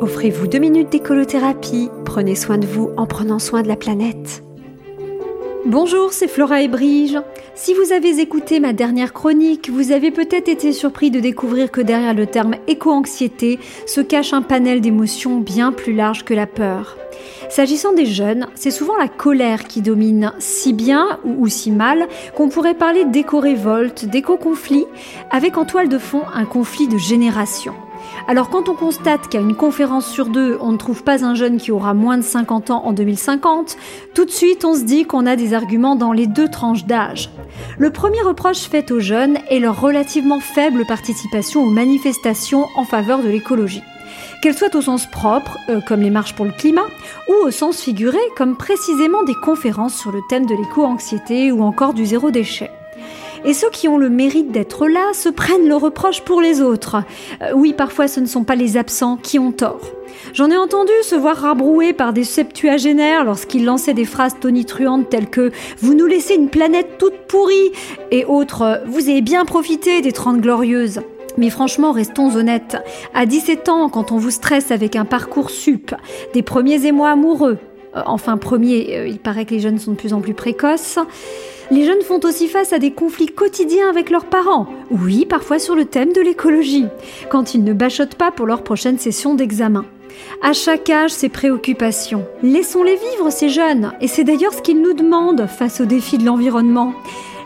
Offrez-vous deux minutes d'écolothérapie. Prenez soin de vous en prenant soin de la planète. Bonjour, c'est Flora et Brige. Si vous avez écouté ma dernière chronique, vous avez peut-être été surpris de découvrir que derrière le terme éco-anxiété se cache un panel d'émotions bien plus large que la peur. S'agissant des jeunes, c'est souvent la colère qui domine, si bien ou si mal qu'on pourrait parler d'éco-révolte, d'éco-conflit, avec en toile de fond un conflit de génération. Alors quand on constate qu'à une conférence sur deux, on ne trouve pas un jeune qui aura moins de 50 ans en 2050, tout de suite on se dit qu'on a des arguments dans les deux tranches d'âge. Le premier reproche fait aux jeunes est leur relativement faible participation aux manifestations en faveur de l'écologie qu'elles soient au sens propre, euh, comme les marches pour le climat, ou au sens figuré, comme précisément des conférences sur le thème de l'éco-anxiété ou encore du zéro déchet. Et ceux qui ont le mérite d'être là se prennent le reproche pour les autres. Euh, oui, parfois ce ne sont pas les absents qui ont tort. J'en ai entendu se voir rabroués par des septuagénaires lorsqu'ils lançaient des phrases tonitruantes telles que Vous nous laissez une planète toute pourrie et autres Vous avez bien profité des Trente Glorieuses. Mais franchement, restons honnêtes. À 17 ans, quand on vous stresse avec un parcours sup, des premiers émois amoureux, euh, enfin premier, euh, il paraît que les jeunes sont de plus en plus précoces, les jeunes font aussi face à des conflits quotidiens avec leurs parents. Oui, parfois sur le thème de l'écologie, quand ils ne bachotent pas pour leur prochaine session d'examen. À chaque âge, ses préoccupations. Laissons-les vivre, ces jeunes, et c'est d'ailleurs ce qu'ils nous demandent face aux défis de l'environnement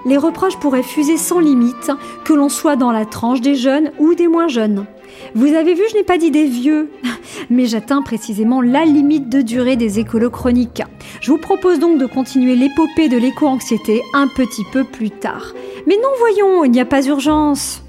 les reproches pourraient fuser sans limite, que l'on soit dans la tranche des jeunes ou des moins jeunes. Vous avez vu, je n'ai pas dit des vieux, mais j'atteins précisément la limite de durée des écolos chroniques. Je vous propose donc de continuer l'épopée de l'éco-anxiété un petit peu plus tard. Mais non, voyons, il n'y a pas urgence.